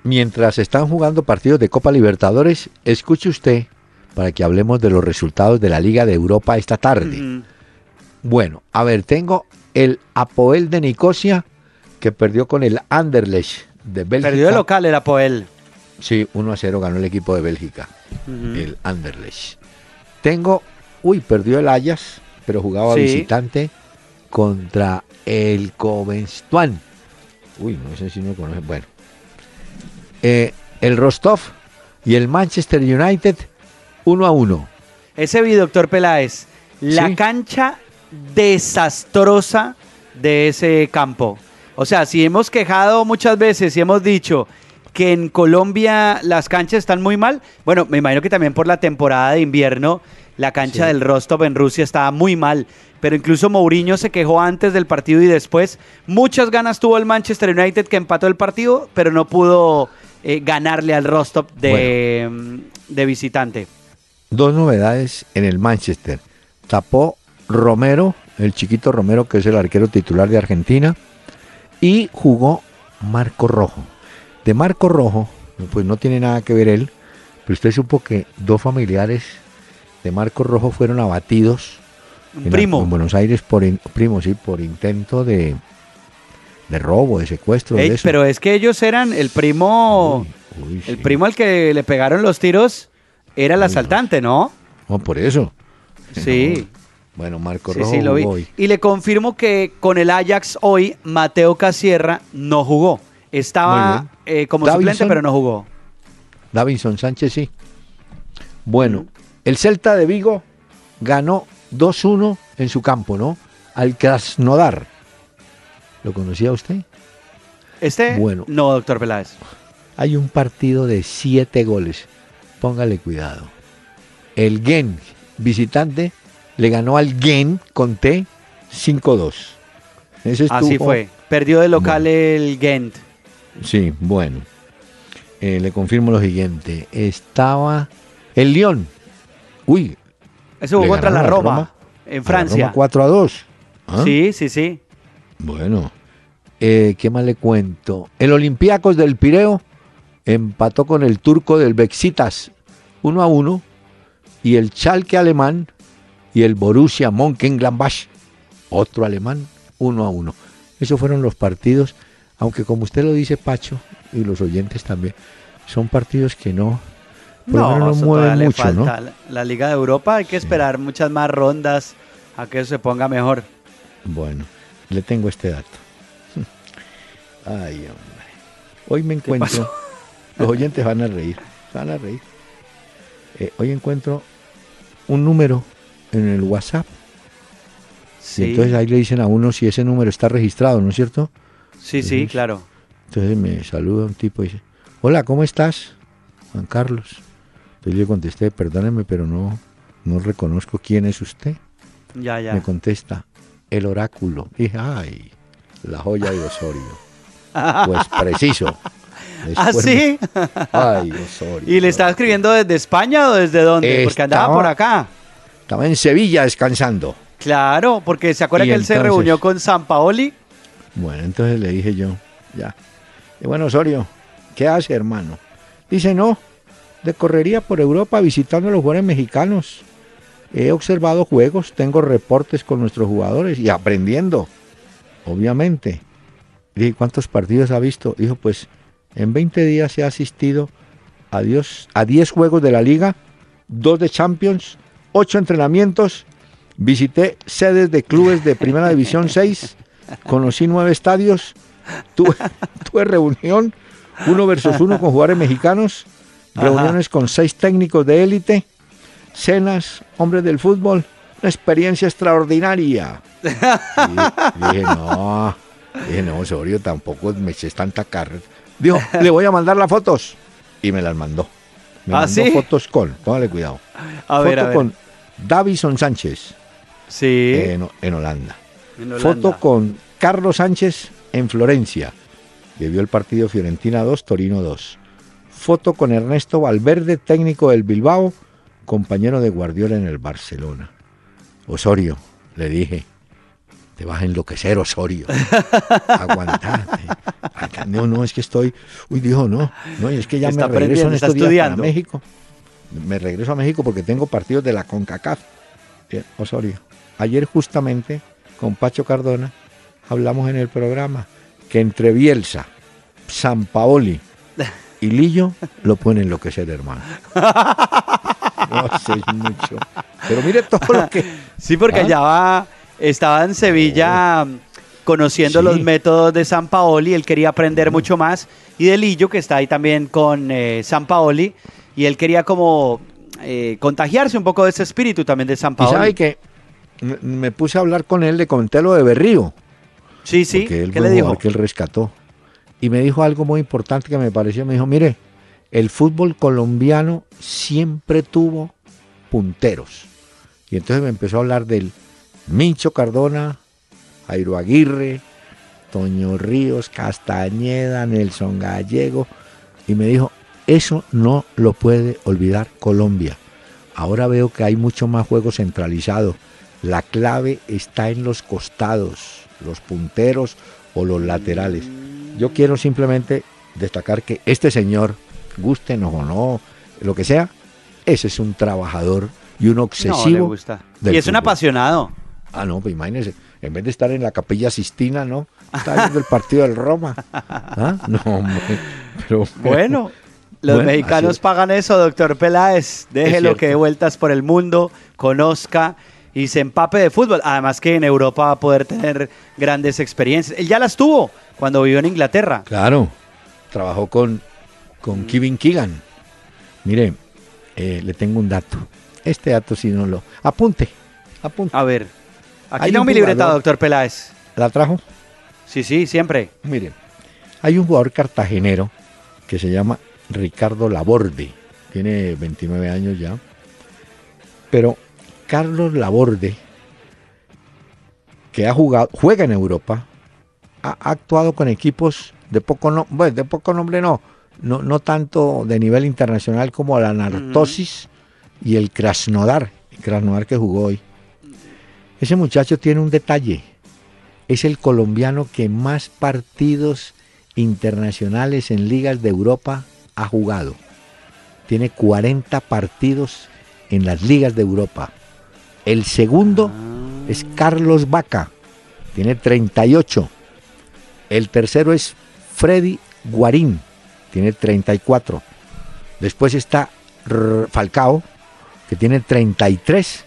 mientras están jugando partidos de Copa Libertadores, escuche usted para que hablemos de los resultados de la Liga de Europa esta tarde. Mm, Bueno, a ver, tengo el Apoel de Nicosia que perdió con el Anderlecht de Bélgica. Perdió de local el Apoel. Sí, 1 a 0 ganó el equipo de Bélgica, el Anderlecht. Tengo, uy, perdió el Ajax, pero jugaba Sí. visitante contra el Covenstuan. Uy, no sé si no conoce. Bueno. Eh, el Rostov y el Manchester United 1 a 1. Ese vi, doctor Peláez. La Sí. cancha desastrosa de ese campo. O sea, si hemos quejado muchas veces y hemos dicho que en Colombia las canchas están muy mal, bueno, me imagino que también por la temporada de invierno la cancha Sí. del Rostov en Rusia estaba muy mal. Pero incluso Mourinho se quejó antes del partido y después. Muchas ganas tuvo el Manchester United que empató el partido, pero no pudo eh, ganarle al Rostov de, mm, de visitante. Dos novedades en el Manchester. Tapó Romero, el chiquito Romero, que es el arquero titular de Argentina, y jugó Marco Rojo. De Marco Rojo, pues no tiene nada que ver él, pero usted supo que dos familiares de Marco Rojo fueron abatidos en, primo. en Buenos Aires por in- primo, sí, por intento de, de robo, de secuestro, Ey, de eso. pero es que ellos eran el primo, Uy, uy, el sí. primo al que le pegaron los tiros era el Uy, asaltante, ¿no? No, por eso. Sí. Bueno, Marco Sí, Rojo sí, lo vi. hoy. Y le confirmo que con el Ajax hoy Mateo Casierra no jugó. Estaba eh, como Davinson. suplente, pero no jugó. Davinson Sánchez sí. Bueno, el Celta de Vigo ganó 2-1 en su campo, ¿no? Al Krasnodar. ¿Lo conocía usted? Este, Bueno. no, doctor Peláez. Hay un partido de siete goles. Póngale cuidado. El Gen, visitante, le ganó al Gen con T 5-2. Ese Así fue. Perdió de local el Gent. Sí, bueno. Eh, le confirmo lo siguiente. Estaba el León. Uy, Ese jugó contra la Roma, Roma, en a Francia. Roma 4 a 2. ¿Ah? Sí, sí, sí. Bueno, eh, ¿qué más le cuento? El Olympiacos del Pireo empató con el turco del Bexitas 1 a 1 y el Schalke alemán y el Borussia Mönchengladbach, otro alemán, 1 a 1. Esos fueron los partidos, aunque como usted lo dice Pacho y los oyentes también, son partidos que no, no todavía mueven mucho, ¿no? falta. La, la Liga de Europa hay que esperar muchas más rondas a que eso se ponga mejor. Bueno, le tengo este dato. Ay, hombre. Hoy me encuentro. Los oyentes van a reír. Van a reír. Eh, hoy encuentro un número en el WhatsApp. Sí, Y entonces ahí le dicen a uno si ese número está registrado, ¿no es cierto? sí, sí, claro. Entonces me saluda un tipo y dice: Hola, ¿cómo estás? Juan Carlos. Entonces yo le contesté: Perdóneme, pero no, no reconozco quién es usted. Ya, ya. Me contesta, el oráculo. Y dije, ay, la joya de Osorio. Pues preciso. ¿Ah, Después sí? me- Ay, Osorio. ¿Y le estaba escribiendo desde España o desde dónde? Porque andaba por acá. Estaba en Sevilla descansando. Claro, porque se acuerda Y que él se reunió con San Paoli. Bueno, entonces le dije yo, ya. Y bueno, Osorio, ¿qué hace, hermano? Dice, no, de correría por Europa visitando a los jugadores mexicanos. He observado juegos, tengo reportes con nuestros jugadores y aprendiendo, obviamente. Dije, ¿cuántos partidos ha visto? Dijo, pues en 20 días he asistido a, Dios, a 10 juegos de la liga, 2 de Champions, 8 entrenamientos, visité sedes de clubes de Primera División 6, conocí nueve estadios, tuve, tuve reunión, uno versus uno con jugadores mexicanos, Ajá. reuniones con seis técnicos de élite, cenas, hombres del fútbol, una experiencia extraordinaria. Y dije, no, dije, no, Osorio, tampoco me eches tanta carrera. Dijo, le voy a mandar las fotos. Y me las mandó. Me ¿Ah, mandó sí? fotos con, póngale cuidado. A Foto ver, a ver. con Davison Sánchez Sí. en, en Holanda. en Holanda. Foto con Carlos Sánchez en Florencia, que vio el partido Fiorentina 2, Torino 2. Foto con Ernesto Valverde, técnico del Bilbao, compañero de Guardiola en el Barcelona. Osorio, le dije, te vas a enloquecer, Osorio. Aguantate. No, no, es que estoy. Uy, dijo, no. No, es que ya Está me regreso en estos días para. México. Me regreso a México porque tengo partidos de la CONCACAF. Bien, Osorio. Ayer justamente con Pacho Cardona hablamos en el programa que entre Bielsa, San Paoli y Lillo lo pueden enloquecer, hermano. No sé, mucho. Pero mire todo lo que. Sí, porque ¿Ah? allá va estaba en Sevilla conociendo Sí. los métodos de San Paoli, él quería aprender mucho más, y de Lillo, que está ahí también con eh, San Paoli, y él quería como eh, contagiarse un poco de ese espíritu también de San Y sabe que me- puse a hablar con él, le comenté lo de Berrío. Sí, sí, él ¿qué le dijo? que él rescató. Y me dijo algo muy importante que me pareció. Me dijo, mire, el fútbol colombiano siempre tuvo punteros. Y entonces me empezó a hablar del Mincho Cardona, Jairo Aguirre, Toño Ríos, Castañeda, Nelson Gallego. Y me dijo, eso no lo puede olvidar Colombia. Ahora veo que hay mucho más juego centralizado. La clave está en los costados, los punteros o los laterales. Yo quiero simplemente destacar que este señor, gustenos o no, lo que sea, ese es un trabajador y un No, obsesivo. gusta. Y es un apasionado. Ah, no, pues imagínese, en vez de estar en la capilla Sistina, ¿no? Está viendo el partido del Roma. ¿Ah? No, hombre. Pero, Bueno, los Bueno, mexicanos pagan eso, doctor Peláez. Déjelo que dé vueltas por el mundo, conozca y se empape de fútbol. Además que en Europa va a poder tener grandes experiencias. Él ya las tuvo cuando vivió en Inglaterra. Claro, trabajó con, con Kevin Keegan. Mire, eh, le tengo un dato. Este dato si no lo... Apunte, apunte. A ver, aquí Hay tengo mi libreta, doctor Peláez. ¿La trajo? Sí, sí, siempre. Mire, hay un jugador cartagenero que se llama Ricardo Laborde. Tiene 29 años ya. Pero Carlos Laborde, que ha jugado, juega en Europa, ha, ha actuado con equipos de poco no, bueno, de poco nombre no, no, no tanto de nivel internacional como la Nartosis y el Krasnodar, el Krasnodar que jugó hoy. Ese muchacho tiene un detalle es el colombiano que más partidos internacionales en ligas de Europa ha jugado. Tiene 40 partidos en las ligas de Europa. El segundo es Carlos Vaca, tiene 38. El tercero es Freddy Guarín, tiene 34. Después está Falcao, que tiene 33.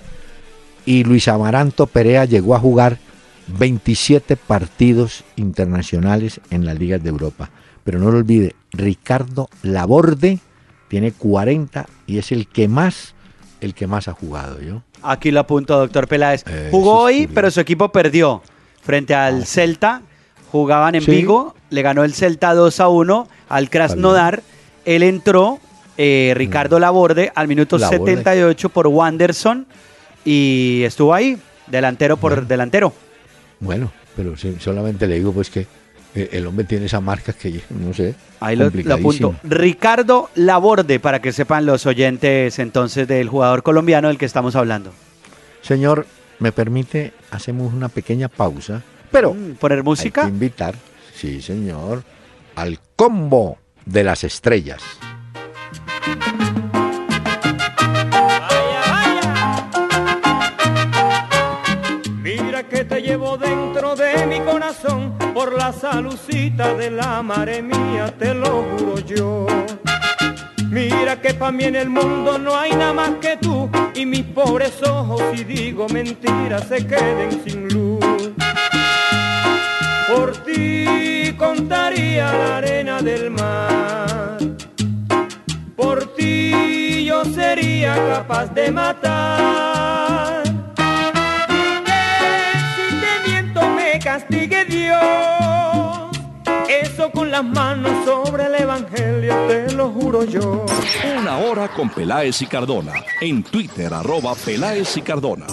Y Luis Amaranto Perea llegó a jugar 27 partidos internacionales en las ligas de Europa. Pero no lo olvide, Ricardo Laborde tiene 40 y es el que más, el que más ha jugado, ¿yo? Aquí lo apunto, doctor Peláez. Eso Jugó hoy, pero su equipo perdió frente al Celta. Jugaban en Sí. Vigo, le ganó el Celta 2 a 1 al Krasnodar. Él entró, eh, Ricardo Laborde, al minuto Laborde. 78 por Wanderson y estuvo ahí, delantero por Bueno. delantero. Bueno, pero solamente le digo pues que eh, el hombre tiene esa marca que no sé. Ahí lo, apunto. Ricardo Laborde, para que sepan los oyentes entonces del jugador colombiano del que estamos hablando. Señor, me permite, hacemos una pequeña pausa, pero Mm, ¿Poner hay música? que invitar, sí señor, al combo de las estrellas. Por la salucita de la madre mía, te lo juro yo. Mira que para mí en el mundo no hay nada más que tú y mis pobres ojos, si digo mentiras, se queden sin luz. Por ti contaría la arena del mar. Por ti yo sería capaz de matar. Las manos sobre el Evangelio, te lo juro yo. Una hora con Peláez y Cardona. En Twitter, arroba Peláez y Cardona.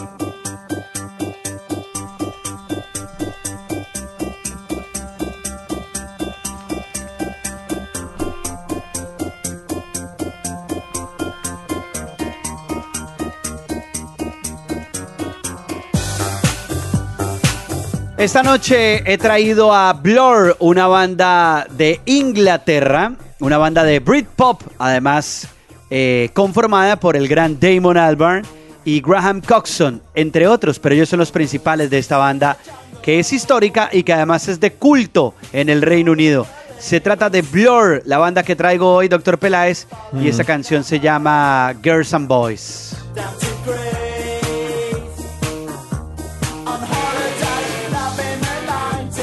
Esta noche he traído a Blur, una banda de Inglaterra, una banda de Britpop, además eh, conformada por el gran Damon Albarn y Graham Coxon, entre otros, pero ellos son los principales de esta banda que es histórica y que además es de culto en el Reino Unido. Se trata de Blur, la banda que traigo hoy, Doctor Peláez, y esa canción se llama Girls and Boys.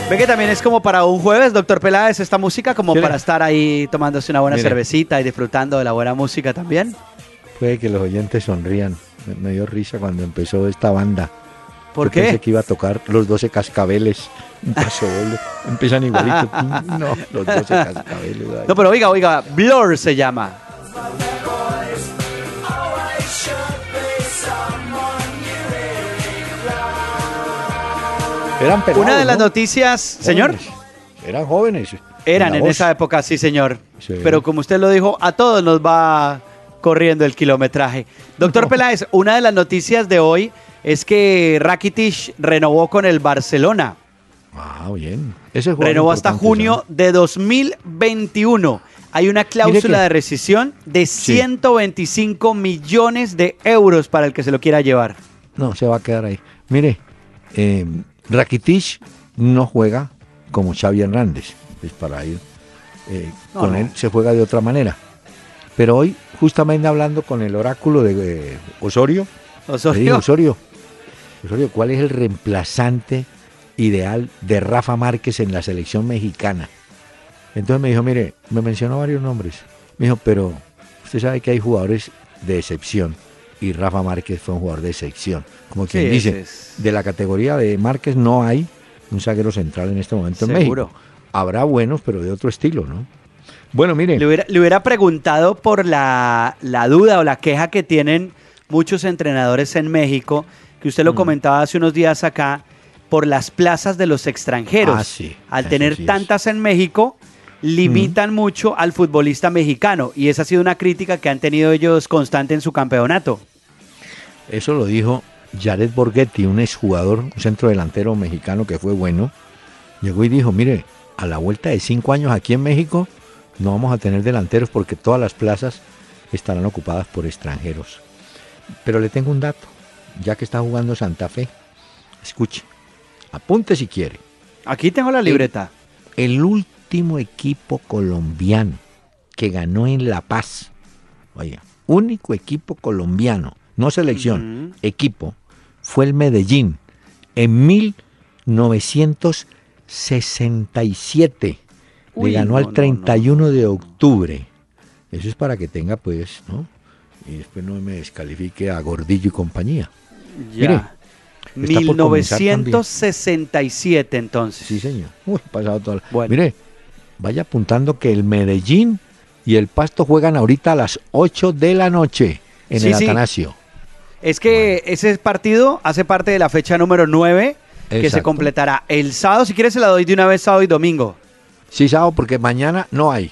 Ve que también es como para un jueves, doctor Peláez, esta música, como para estar ahí tomándose una buena cervecita y disfrutando de la buena música también. Puede que los oyentes sonrían. Me, dio risa cuando empezó esta banda. ¿Por qué? Pensé que iba a tocar los 12 cascabeles. Un paso Empiezan igualito. no, los 12 cascabeles. No, pero oiga, oiga, Blur se llama. Eran Una de las noticias, señor. Eran jóvenes. Eran en, esa época, sí, señor. Pero como usted lo dijo, a todos nos va corriendo el kilometraje. Doctor Peláez, una de las noticias de hoy es que Rakitic renovó con el Barcelona. Ah, bien. renovó hasta junio de 2021. Hay una cláusula de rescisión de 125 millones de euros para el que se lo quiera llevar. No, se va a quedar ahí. Mire, eh, Rakitic no juega como Xavi Hernández, es para ir. Eh, con él se juega de otra manera. Pero hoy, justamente hablando con el oráculo de eh, Osorio, Osorio. Osorio, Osorio, ¿cuál es el reemplazante ideal de Rafa Márquez en la selección mexicana? Entonces me dijo, mire, me mencionó varios nombres. Me dijo, pero usted sabe que hay jugadores de excepción y Rafa Márquez fue un jugador de sección. Como quien dice, de la categoría de Márquez no hay un zaguero central en este momento en México. Habrá buenos, pero de otro estilo, ¿no? Bueno, mire. Le hubiera, preguntado por la, duda o la queja que tienen muchos entrenadores en México, que usted lo mm. comentaba hace unos días acá, por las plazas de los extranjeros. Ah, sí. Al tener tantas en México, limitan mucho al futbolista mexicano y esa ha sido una crítica que han tenido ellos constante en su campeonato. Eso lo dijo Jared Borghetti, un exjugador, un centro delantero mexicano que fue bueno. Llegó y dijo, mire, a la vuelta de cinco años aquí en México no vamos a tener delanteros porque todas las plazas estarán ocupadas por extranjeros. Pero le tengo un dato, ya que está jugando Santa Fe. Escuche, apunte si quiere. Aquí tengo la libreta. el último último equipo colombiano que ganó en La Paz, oye, único equipo colombiano, no selección, equipo, fue el Medellín en 1967. Le ganó al 31 de octubre. Eso es para que tenga, pues, ¿no? Y después no me descalifique a Gordillo y compañía. Ya. Mire, 1967 entonces. Sí, señor. Uy, pasado todo. Bueno. Mire, vaya apuntando que el Medellín y el Pasto juegan ahorita a las 8 de la noche en el Atanasio. Es que ese partido hace parte de la fecha número 9 que se completará el sábado. Si quieres, se la doy de una vez sábado y domingo. Sí, sábado, porque mañana no hay.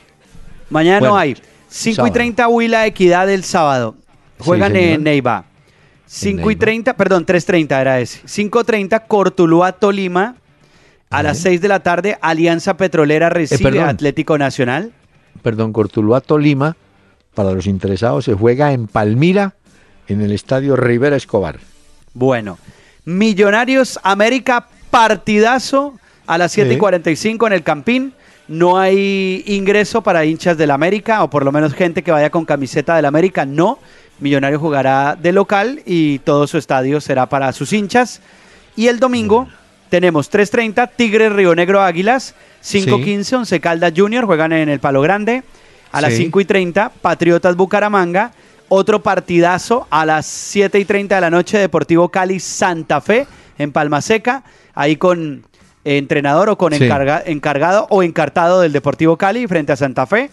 Mañana no hay. 5 y 30 Huila Equidad el sábado. Juegan en Neiva. 5 y 30, perdón, 3.30 era ese. 5.30 Cortuluá Tolima a las 6 de la tarde, Alianza Petrolera eh, recibe a Atlético Nacional. Perdón, Cortuluá Tolima, para los interesados, se juega en Palmira, en el estadio Rivera Escobar. Bueno, Millonarios América, partidazo a las 7 y 45 en el Campín. No hay ingreso para hinchas del América, o por lo menos gente que vaya con camiseta del América. No, Millonarios jugará de local y todo su estadio será para sus hinchas. Y el domingo tenemos 3.30 Tigres Río Negro Águilas, 5.15 Once Caldas Junior, juegan en el Palo Grande. A las 5 y 30 Patriotas Bucaramanga. Otro partidazo a las 7 y 30 de la noche Deportivo Cali Santa Fe en Palma Seca. Ahí con entrenador o con encargado o encartado del Deportivo Cali frente a Santa Fe.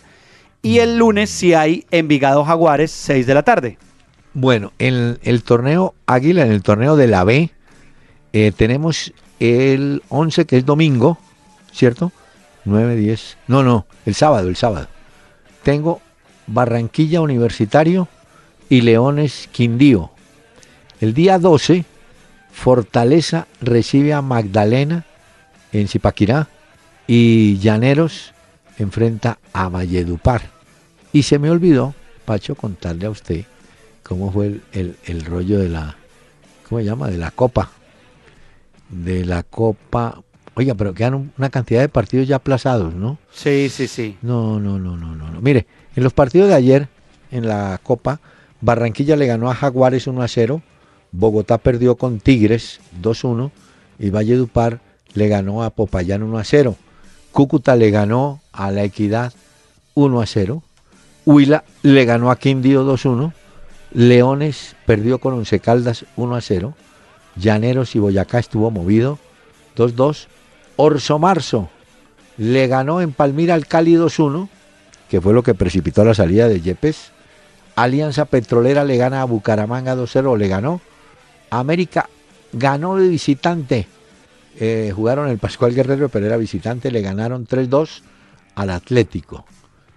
Y el lunes si hay Envigado Jaguares, 6 de la tarde. Bueno, en el torneo Águila, en el torneo de la B, eh, tenemos el 11, que es domingo, ¿cierto? 9, 10. No, no, el sábado, el sábado. Tengo Barranquilla Universitario y Leones Quindío. El día 12, Fortaleza recibe a Magdalena en Zipaquirá y Llaneros enfrenta a Valledupar. Y se me olvidó, Pacho, contarle a usted cómo fue el, el, el rollo de la, ¿cómo se llama? De la copa de la Copa. Oiga, pero quedan una cantidad de partidos ya aplazados, ¿no? Sí, sí, sí. No, no, no, no, no. no. Mire, en los partidos de ayer, en la Copa, Barranquilla le ganó a Jaguares 1 a 0, Bogotá perdió con Tigres 2 1 y Valledupar le ganó a Popayán 1 a 0. Cúcuta le ganó a La Equidad 1 a 0. Huila le ganó a Quindío 2 1. Leones perdió con Once Caldas 1 a 0. Llaneros y Boyacá estuvo movido 2 2. Orso Marzo le ganó en Palmira al Cali 2 1, que fue lo que precipitó la salida de Yepes. Alianza Petrolera le gana a Bucaramanga 2 0, le ganó. América ganó de visitante eh, jugaron el Pascual Guerrero, pero era visitante, le ganaron 3-2 al Atlético.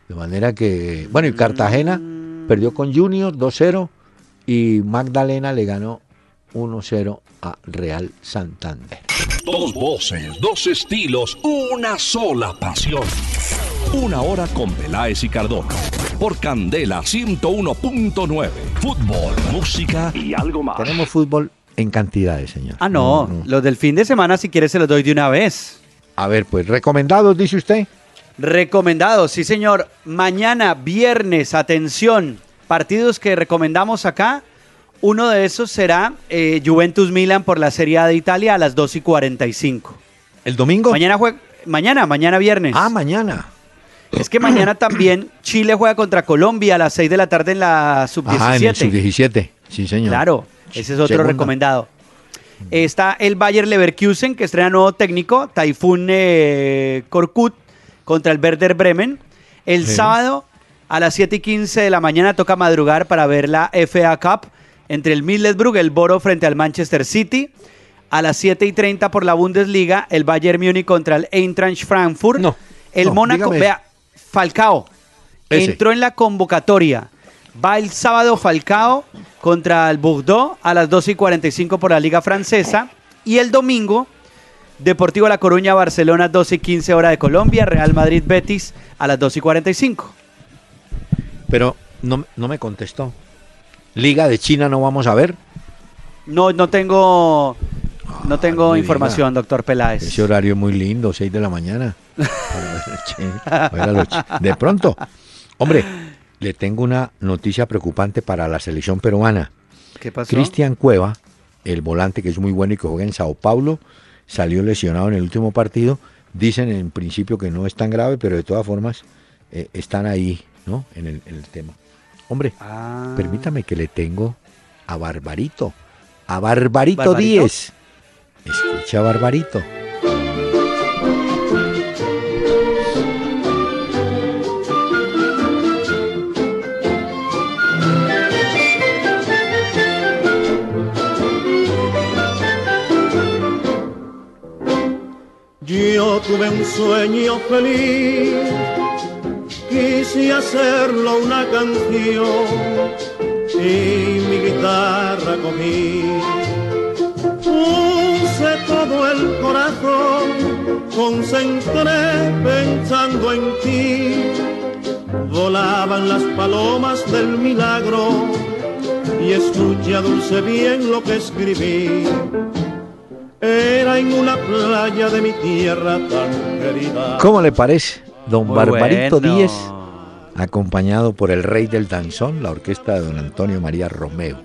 De manera que, bueno, y Cartagena perdió con Junior 2-0 y Magdalena le ganó 1-0 a Real Santander. Dos voces, dos estilos, una sola pasión. Una hora con Peláez y Cardona. Por Candela 101.9. Fútbol, música y algo más. Tenemos fútbol en cantidades, señor. Ah, no, los del fin de semana, si quieres, se los doy de una vez. A ver, pues, ¿recomendados, dice usted? Recomendados, sí, señor. Mañana, viernes, atención, partidos que recomendamos acá. Uno de esos será eh, Juventus Milan por la Serie A de Italia a las 2 y 45. ¿El domingo? Mañana juega. Mañana, mañana viernes. Ah, mañana. Es que mañana también Chile juega contra Colombia a las 6 de la tarde en la sub-17. Ah, en el sub-17, sí, señor. Claro. Ese es otro Segunda. recomendado. Está el Bayer Leverkusen, que estrena nuevo técnico, Taifun eh, Korkut, contra el Werder Bremen. El Sí. sábado, a las 7 y 15 de la mañana, toca madrugar para ver la FA Cup entre el Middlesbrough, el Boro frente al Manchester City. A las 7 y 30 por la Bundesliga, el Bayern Múnich contra el Eintracht Frankfurt. No, el no, Mónaco, dígame. vea, Falcao Ese. entró en la convocatoria. Va el sábado Falcao contra el Bordeaux a las 12 y 45 por la Liga Francesa. Y el domingo, Deportivo La Coruña, Barcelona, 12 y 15 hora de Colombia. Real Madrid, Betis a las 12 y 45. Pero no, no me contestó. Liga de China no vamos a ver. No, no tengo, no Ah, tengo información, diga. doctor Peláez. Ese horario muy lindo, 6 de la mañana. Para ver, De pronto, hombre, le tengo una noticia preocupante para la selección peruana. ¿Qué pasó? Cristian Cueva, el volante que es muy bueno y que juega en Sao Paulo, salió lesionado en el último partido. Dicen en principio que no es tan grave, pero de todas formas eh, están ahí, ¿no? En el, en el tema. Hombre, Ah. permítame que le tengo a Barbarito. A Barbarito, ¿Barbarito? 10. Escucha, Barbarito. Yo tuve un sueño feliz, quise hacerlo una canción y mi guitarra cogí. Puse todo el corazón, concentré pensando en ti. Volaban las palomas del milagro y escuché a dulce bien lo que escribí. Era en una playa de mi tierra tan querida. ¿Cómo le parece? Don Muy Barbarito bueno. 10, acompañado por el rey del danzón, la orquesta de don Antonio María Romeo.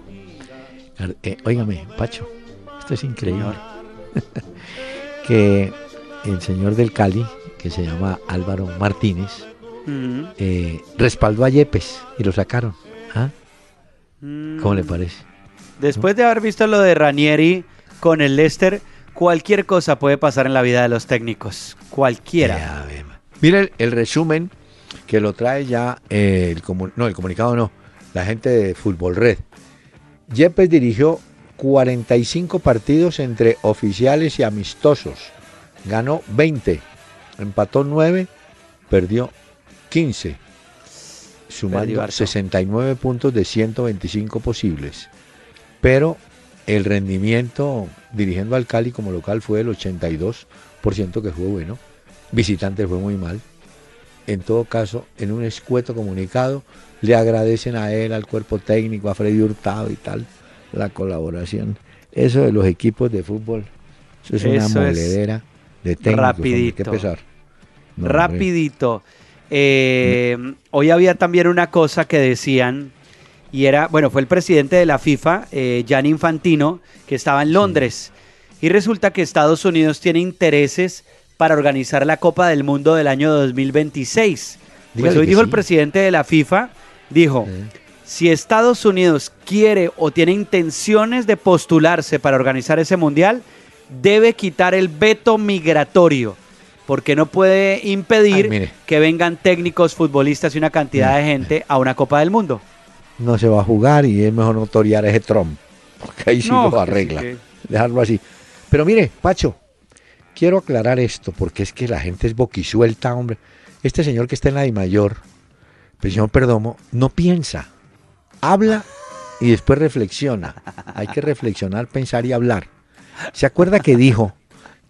Eh, óigame, Pacho, esto es increíble. que el señor del Cali, que se llama Álvaro Martínez, Mm, eh, respaldó a Yepes y lo sacaron. ¿Ah? mm. ¿Cómo le parece? Después de haber visto lo de Ranieri con el Leicester, cualquier cosa puede pasar en la vida de los técnicos. Cualquiera. Ya, Mira el, resumen que lo trae ya eh, el no, el comunicado no, la gente de Fútbol Red. Yepes dirigió 45 partidos entre oficiales y amistosos. Ganó 20, empató 9, perdió 15, Perdió sumando harto. 69 puntos de 125 posibles. Pero el rendimiento dirigiendo al Cali como local fue el 82% que fue bueno. Visitante fue muy mal. En todo caso, en un escueto comunicado, le agradecen a él, al cuerpo técnico, a Freddy Hurtado y tal, la colaboración. Eso de los equipos de fútbol, eso es una es moledera de técnicos. rapidito. Qué pesar. No. Rapidito. Eh, hoy había también una cosa que decían, y era, bueno, fue el presidente de la FIFA, eh, Infantino, que estaba en Londres. y resulta que Estados Unidos tiene intereses para organizar la Copa del Mundo del año 2026. Pues hoy dijo el presidente de la FIFA, dijo, si Estados Unidos quiere o tiene intenciones de postularse para organizar ese mundial, debe quitar el veto migratorio, porque no puede impedir Ay, que vengan técnicos, futbolistas y una cantidad de gente a una Copa del Mundo. No se va a jugar y es mejor no torear a ese Trump, porque ahí sí No, lo arregla. sí que- Dejarlo así. Pero mire, Pacho, quiero aclarar esto, porque es que la gente es boquisuelta, hombre. Este señor que está en la de mayor, prisión Perdomo, no piensa, habla y después reflexiona. Hay que reflexionar, pensar y hablar. ¿Se acuerda que dijo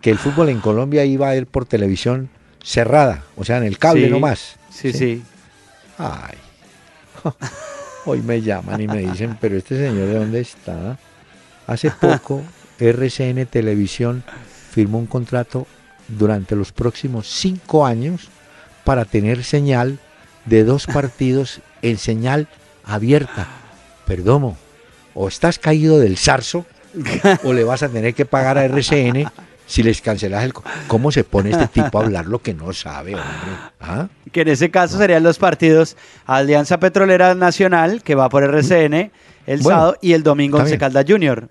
que el fútbol en Colombia iba a ir por televisión cerrada, o sea, en el cable Sí, nomás? Sí, sí. Ay. Hoy me llaman y me dicen, pero este señor de dónde está. Hace poco RCN Televisión firmó un contrato durante los próximos cinco años para tener señal de dos partidos en señal abierta. Perdomo, o estás caído del zarzo o le vas a tener que pagar a RCN si les cancelas el... ¿Cómo se pone este tipo a hablar lo que no sabe, hombre? ¿Ah? Que en ese caso serían los partidos Alianza Petrolera Nacional, que va por RCN el Bueno, sábado, y el domingo Once. Caldas Junior.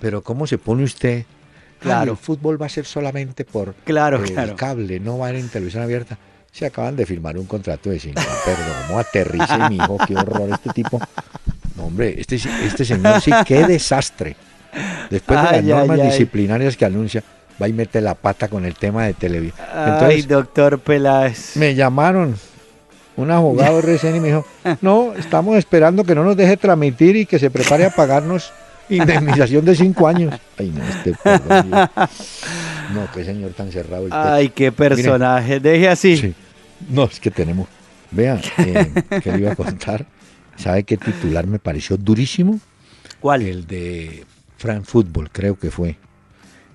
Pero ¿cómo se pone usted? Claro. El fútbol va a ser solamente por Claro, eh, claro. el cable, no va a ir en televisión abierta. Se acaban de firmar un contrato de cinco. Perdón, no aterrice, mi hijo, qué horror este tipo. No, hombre, este, este señor sí, qué desastre. Después de Ay, las normas ay, disciplinarias que anuncia, va y mete la pata con el tema de televisión. Ay, doctor Peláez. me llamaron un abogado RCN y me dijo, no, estamos esperando que no nos deje transmitir y que se prepare a pagarnos indemnización de cinco años. Ay, no, este perdón. No, qué señor tan cerrado. el Ay, qué personaje. Deje así. Sí. No, es que tenemos. Vean, eh, ¿qué le iba a contar? ¿Sabe qué titular me pareció durísimo? ¿Cuál? El de Fran Fútbol, creo que fue.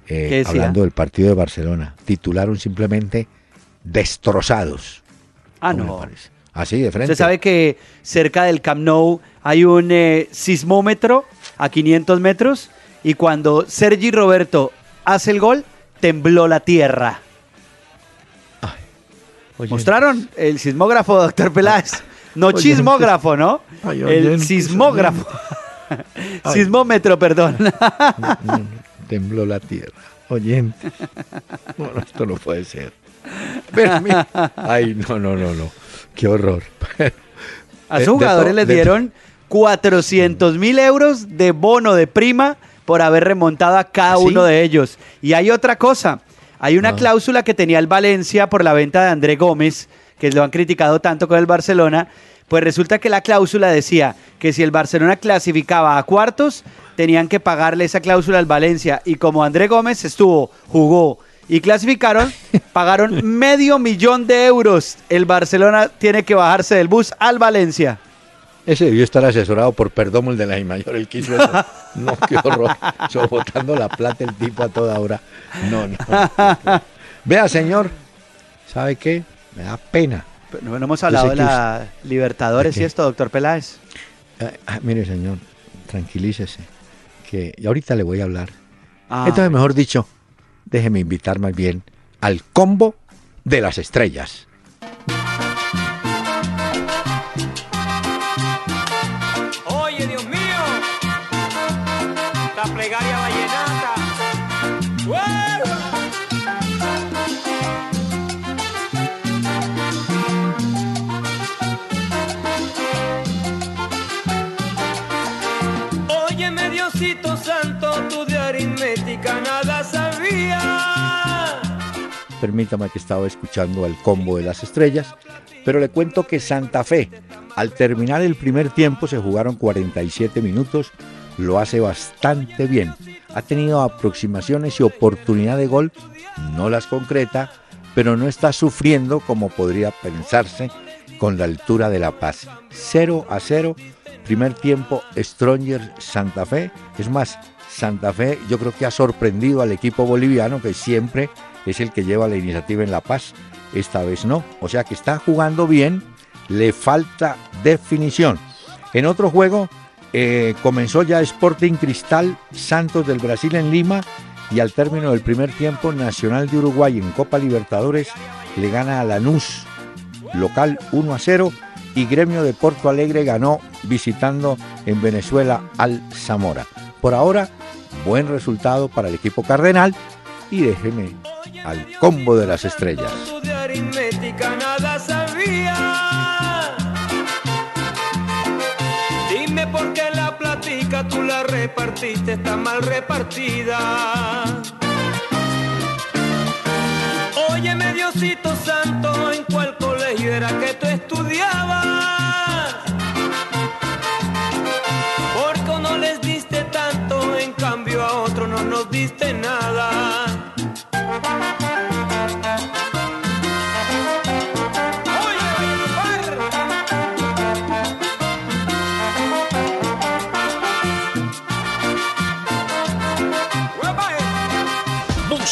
Eh, hablando del partido de Barcelona. Titularon simplemente destrozados. ah, ¿Cómo le no. Así de frente. Usted sabe que cerca del Camp Nou hay un eh, sismómetro a 500 metros y cuando Sergi Roberto hace el gol, tembló la tierra. Oye, ¿Mostraron el sismógrafo, doctor Peláez? No chismógrafo, ¿no? Ay, El oyentes, sismógrafo. Ay. Sismómetro, perdón. no, no, tembló la tierra. Oyente. Bueno, esto no puede ser. Pero, mira, Ay, no, no, no, no. Qué horror. A sus jugadores les dieron 400 mil euros de bono de prima por haber remontado a cada ¿Ah, sí? uno de ellos. Y hay otra cosa. Hay una Ah. cláusula que tenía el Valencia por la venta de André Gómez, que lo han criticado tanto con el Barcelona. Pues resulta que la cláusula decía que si el Barcelona clasificaba a cuartos, tenían que pagarle esa cláusula al Valencia. Y como André Gómez estuvo, jugó y clasificaron, pagaron medio millón de euros. El Barcelona tiene que bajarse del bus al Valencia. Ese debió estar asesorado por Perdomo, el de la I mayor, el que hizo eso. No, qué horror. Sobotando la plata el tipo a toda hora. No, no. Vea, señor, ¿sabe qué? Me da pena. Pero no, hemos hablado de la Libertadores ¿De y esto, doctor Peláez. Ah, ah, mire, señor, tranquilícese. Que y ahorita le voy a hablar. Ah, Entonces, mejor dicho, déjeme invitar más bien al combo de las estrellas. Permítame que estaba escuchando al combo de las estrellas, pero le cuento que Santa Fe, al terminar el primer tiempo, se jugaron 47 minutos, lo hace bastante bien. Ha tenido aproximaciones y oportunidad de gol, no las concreta, pero no está sufriendo como podría pensarse con la altura de La Paz. 0 a 0, primer tiempo Stronger Santa Fe. Es más, Santa Fe yo creo que ha sorprendido al equipo boliviano que siempre es el que lleva la iniciativa en La Paz. Esta vez no. O sea que está jugando bien, le falta definición. En otro juego eh, comenzó ya Sporting Cristal Santos del Brasil en Lima y al término del primer tiempo Nacional de Uruguay en Copa Libertadores le gana a Lanús, local 1 a 0 y Gremio de Porto Alegre ganó visitando en Venezuela al Zamora. Por ahora, buen resultado para el equipo cardenal y déjeme al combo de las estrellas. Dime por qué la platica tú la repartiste, está mal repartida. Oye, Diosito Santo, ¿en cuál colegio era que tú estudiabas? Porque no les diste tanto, en cambio a otro no nos diste nada.